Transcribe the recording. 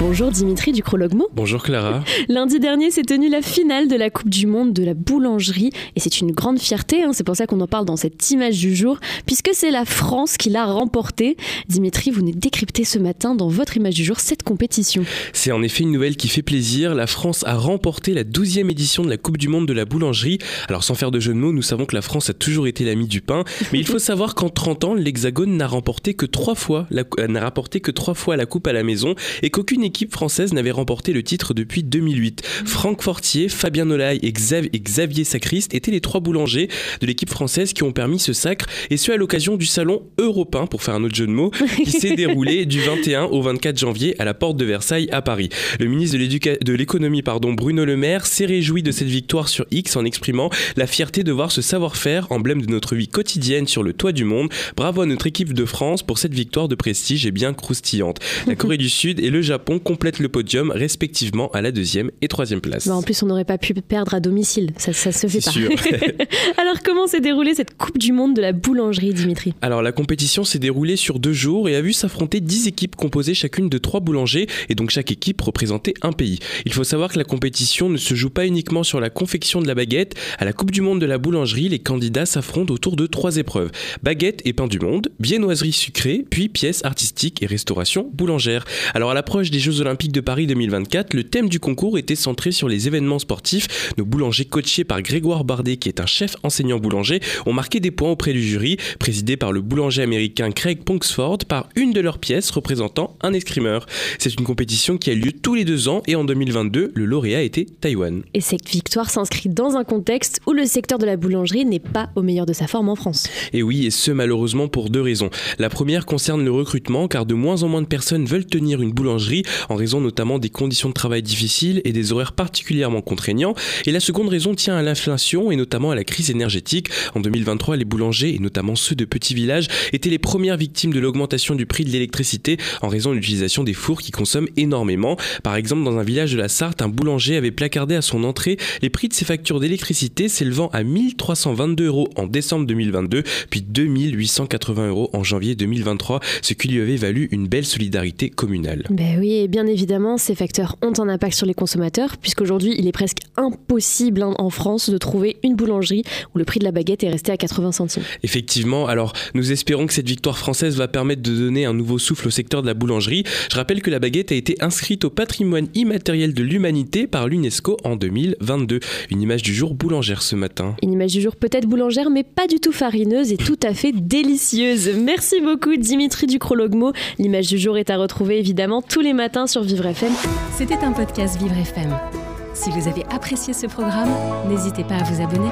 Bonjour Dimitri du Crologmo. Bonjour Clara. Lundi dernier s'est tenue la finale de la Coupe du Monde de la boulangerie et c'est une grande fierté, hein. c'est pour ça qu'on en parle dans cette image du jour, puisque c'est la France qui l'a remportée. Dimitri, vous nous décryptez ce matin dans votre image du jour cette compétition. C'est en effet une nouvelle qui fait plaisir, la France a remporté la 12e édition de la Coupe du Monde de la boulangerie. Alors sans faire de jeu de mots, nous savons que la France a toujours été l'ami du pain, mais il faut savoir qu'en 30 ans, l'Hexagone n'a remporté que trois fois la, n'a rapporté que trois fois la coupe à la maison et qu'aucune équipe française n'avait remporté le titre depuis 2008. Franck Fortier, Fabien Nolay et, Xavier Sacriste étaient les trois boulangers de l'équipe française qui ont permis ce sacre, et ce à l'occasion du salon européen, pour faire un autre jeu de mots, qui s'est déroulé du 21 au 24 janvier à la porte de Versailles à Paris. Le ministre de l'économie, pardon, Bruno Le Maire, s'est réjoui de cette victoire sur X en exprimant la fierté de voir ce savoir-faire, emblème de notre vie quotidienne sur le toit du monde. Bravo à notre équipe de France pour cette victoire de prestige et bien croustillante. La Corée du Sud et le Japon complètent le podium respectivement à la deuxième et troisième place. Bah, en plus, on n'aurait pas pu perdre à domicile, ça, ça se fait pas. Sûr. Alors comment s'est déroulée cette Coupe du Monde de la boulangerie, Dimitri? Alors la compétition s'est déroulée sur deux jours et a vu s'affronter dix équipes composées chacune de trois boulangers et donc chaque équipe représentait un pays. Il faut savoir que la compétition ne se joue pas uniquement sur la confection de la baguette. À la Coupe du Monde de la boulangerie, les candidats s'affrontent autour de trois épreuves baguette et pain du monde, viennoiserie sucrée, puis pièces artistiques et restauration boulangère. Alors à l'approche des Jeux Olympiques de Paris 2024, le thème du concours était centré sur les événements sportifs. Nos boulangers coachés par Grégoire Bardet, qui est un chef enseignant boulanger, ont marqué des points auprès du jury, présidé par le boulanger américain Craig Punksford, par une de leurs pièces représentant un escrimeur. C'est une compétition qui a lieu tous les deux ans et en 2022, le lauréat était Taïwan. Et cette victoire s'inscrit dans un contexte où le secteur de la boulangerie n'est pas au meilleur de sa forme en France. Et oui, et ce malheureusement pour deux raisons. La première concerne le recrutement, car de moins en moins de personnes veulent tenir une boulangerie en raison notamment des conditions de travail difficiles et des horaires particulièrement contraignants. Et la seconde raison tient à l'inflation et notamment à la crise énergétique. En 2023, les boulangers, et notamment ceux de petits villages, étaient les premières victimes de l'augmentation du prix de l'électricité en raison de l'utilisation des fours qui consomment énormément. Par exemple, dans un village de la Sarthe, un boulanger avait placardé à son entrée les prix de ses factures d'électricité s'élevant à 1322 euros en décembre 2022, puis 2880 euros en janvier 2023, ce qui lui avait valu une belle solidarité communale. Ben oui, et bien évidemment ces facteurs ont un impact sur les consommateurs, puisqu'aujourd'hui, il est presque impossible hein, en France de trouver une boulangerie où le prix de la baguette est resté à 80 centimes. Effectivement, alors nous espérons que cette victoire française va permettre de donner un nouveau souffle au secteur de la boulangerie. Je rappelle que la baguette a été inscrite au patrimoine immatériel de l'humanité par l'UNESCO en 2022. Une image du jour boulangère ce matin. Une image du jour peut-être boulangère, mais pas du tout farineuse et tout à fait délicieuse. Merci beaucoup Dimitri Ducrologmo. L'image du jour est à retrouver évidemment tous les matins sur Vivre FM. C'était un podcast Vivre FM. Si vous avez apprécié ce programme, n'hésitez pas à vous abonner.